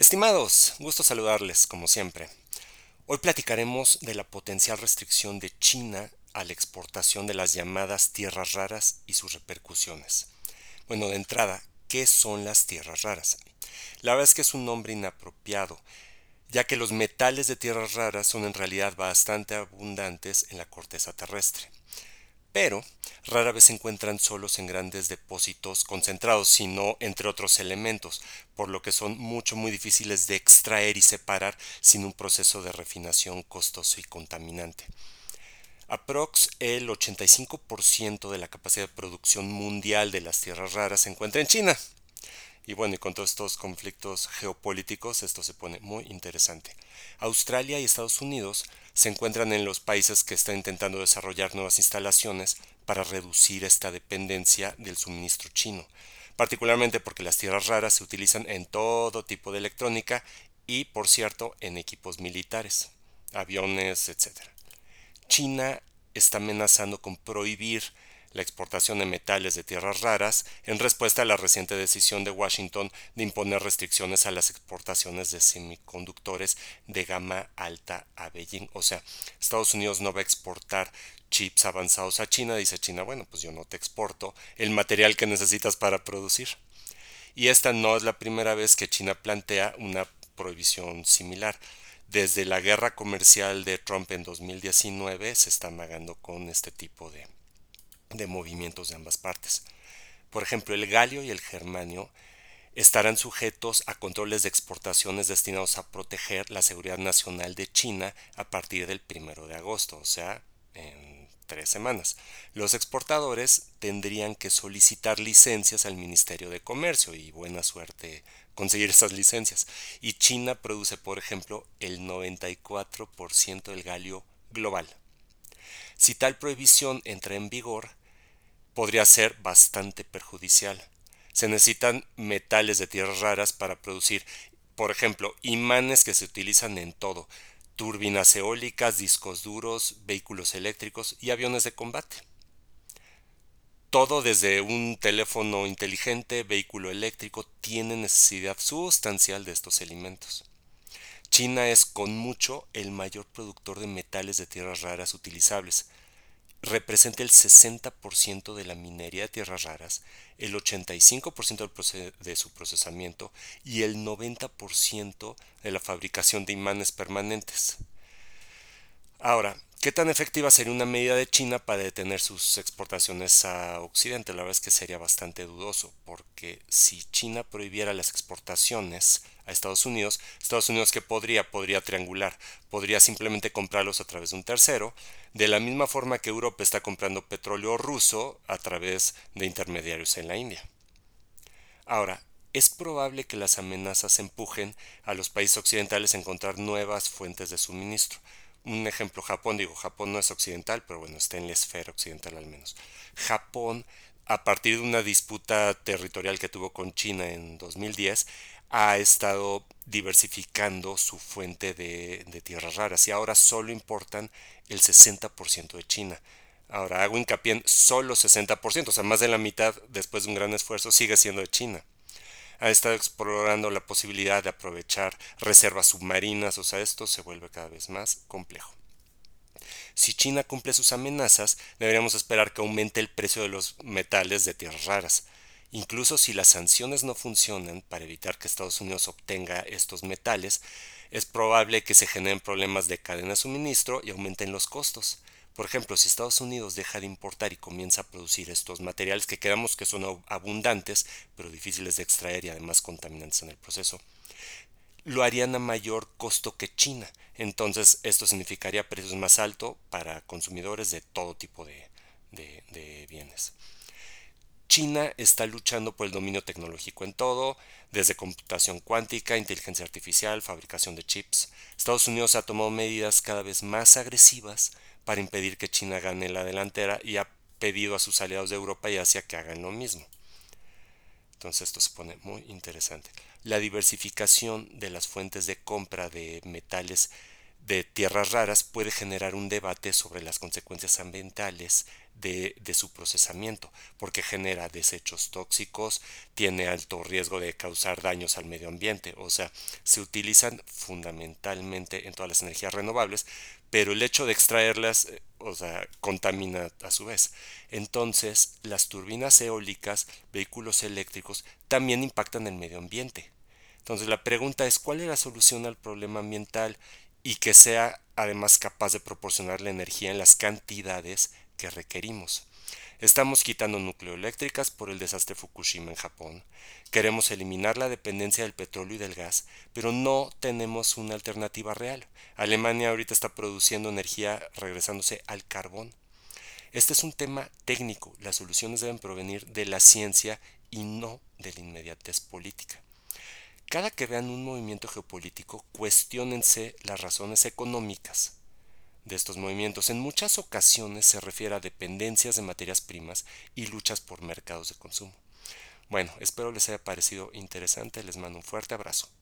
Estimados, gusto saludarles como siempre. Hoy platicaremos de la potencial restricción de China a la exportación de las llamadas tierras raras y sus repercusiones. Bueno, de entrada, ¿qué son las tierras raras? La verdad es que es un nombre inapropiado, ya que los metales de tierras raras son en realidad bastante abundantes en la corteza terrestre pero rara vez se encuentran solos en grandes depósitos concentrados, sino entre otros elementos, por lo que son mucho muy difíciles de extraer y separar sin un proceso de refinación costoso y contaminante. Aprox el 85% de la capacidad de producción mundial de las tierras raras se encuentra en China. Y bueno, y con todos estos conflictos geopolíticos esto se pone muy interesante. Australia y Estados Unidos se encuentran en los países que están intentando desarrollar nuevas instalaciones para reducir esta dependencia del suministro chino, particularmente porque las tierras raras se utilizan en todo tipo de electrónica y, por cierto, en equipos militares, aviones, etc. China está amenazando con prohibir la exportación de metales de tierras raras en respuesta a la reciente decisión de Washington de imponer restricciones a las exportaciones de semiconductores de gama alta a Beijing. O sea, Estados Unidos no va a exportar chips avanzados a China. Dice China, bueno, pues yo no te exporto el material que necesitas para producir. Y esta no es la primera vez que China plantea una prohibición similar. Desde la guerra comercial de Trump en 2019 se está amagando con este tipo de, de movimientos de ambas partes. Por ejemplo, el galio y el germanio estarán sujetos a controles de exportaciones destinados a proteger la seguridad nacional de China a partir del primero de agosto, o sea, en tres semanas. Los exportadores tendrían que solicitar licencias al Ministerio de Comercio y buena suerte conseguir esas licencias. Y China produce, por ejemplo, el 94% del galio global. Si tal prohibición entra en vigor, podría ser bastante perjudicial. Se necesitan metales de tierras raras para producir, por ejemplo, imanes que se utilizan en todo, turbinas eólicas, discos duros, vehículos eléctricos y aviones de combate. Todo desde un teléfono inteligente, vehículo eléctrico, tiene necesidad sustancial de estos elementos. China es con mucho el mayor productor de metales de tierras raras utilizables, representa el 60% de la minería de tierras raras, el 85% de su procesamiento y el 90% de la fabricación de imanes permanentes. Ahora, ¿qué tan efectiva sería una medida de China para detener sus exportaciones a Occidente? La verdad es que sería bastante dudoso, porque si China prohibiera las exportaciones a Estados Unidos, Estados Unidos que podría, podría triangular, podría simplemente comprarlos a través de un tercero, de la misma forma que Europa está comprando petróleo ruso a través de intermediarios en la India. Ahora, es probable que las amenazas empujen a los países occidentales a encontrar nuevas fuentes de suministro. Un ejemplo, Japón, digo, Japón no es occidental, pero bueno, está en la esfera occidental al menos. Japón, a partir de una disputa territorial que tuvo con China en 2010, ha estado diversificando su fuente de, tierras raras y ahora solo importan el 60% de China. Ahora hago hincapié en solo 60%, o sea, más de la mitad después de un gran esfuerzo sigue siendo de China. Ha estado explorando la posibilidad de aprovechar reservas submarinas, o sea, esto se vuelve cada vez más complejo. Si China cumple sus amenazas, deberíamos esperar que aumente el precio de los metales de tierras raras. Incluso si las sanciones no funcionan para evitar que Estados Unidos obtenga estos metales, es probable que se generen problemas de cadena de suministro y aumenten los costos. Por ejemplo, si Estados Unidos deja de importar y comienza a producir estos materiales que quedamos que son abundantes, pero difíciles de extraer y además contaminantes en el proceso, lo harían a mayor costo que China. Entonces, esto significaría precios más altos para consumidores de todo tipo de, de bienes. China está luchando por el dominio tecnológico en todo, desde computación cuántica, inteligencia artificial, fabricación de chips. Estados Unidos ha tomado medidas cada vez más agresivas para impedir que China gane la delantera y ha pedido a sus aliados de Europa y Asia que hagan lo mismo. Entonces esto se pone muy interesante. La diversificación de las fuentes de compra de metales de tierras raras puede generar un debate sobre las consecuencias ambientales de, su procesamiento, porque genera desechos tóxicos, tiene alto riesgo de causar daños al medio ambiente, o sea, se utilizan fundamentalmente en todas las energías renovables, pero el hecho de extraerlas, eh, o sea, contamina a su vez. Entonces, las turbinas eólicas, vehículos eléctricos, también impactan el medio ambiente. Entonces, la pregunta es, ¿cuál es la solución al problema ambiental y que sea además capaz de proporcionar la energía en las cantidades que requerimos? Estamos quitando nucleoeléctricas por el desastre Fukushima en Japón. Queremos eliminar la dependencia del petróleo y del gas, pero no tenemos una alternativa real. Alemania ahorita está produciendo energía regresándose al carbón. Este es un tema técnico. Las soluciones deben provenir de la ciencia y no de la inmediatez política. Cada que vean un movimiento geopolítico, cuestionense las razones económicas de estos movimientos. En muchas ocasiones se refiere a dependencias de materias primas y luchas por mercados de consumo. Bueno, espero les haya parecido interesante, les mando un fuerte abrazo.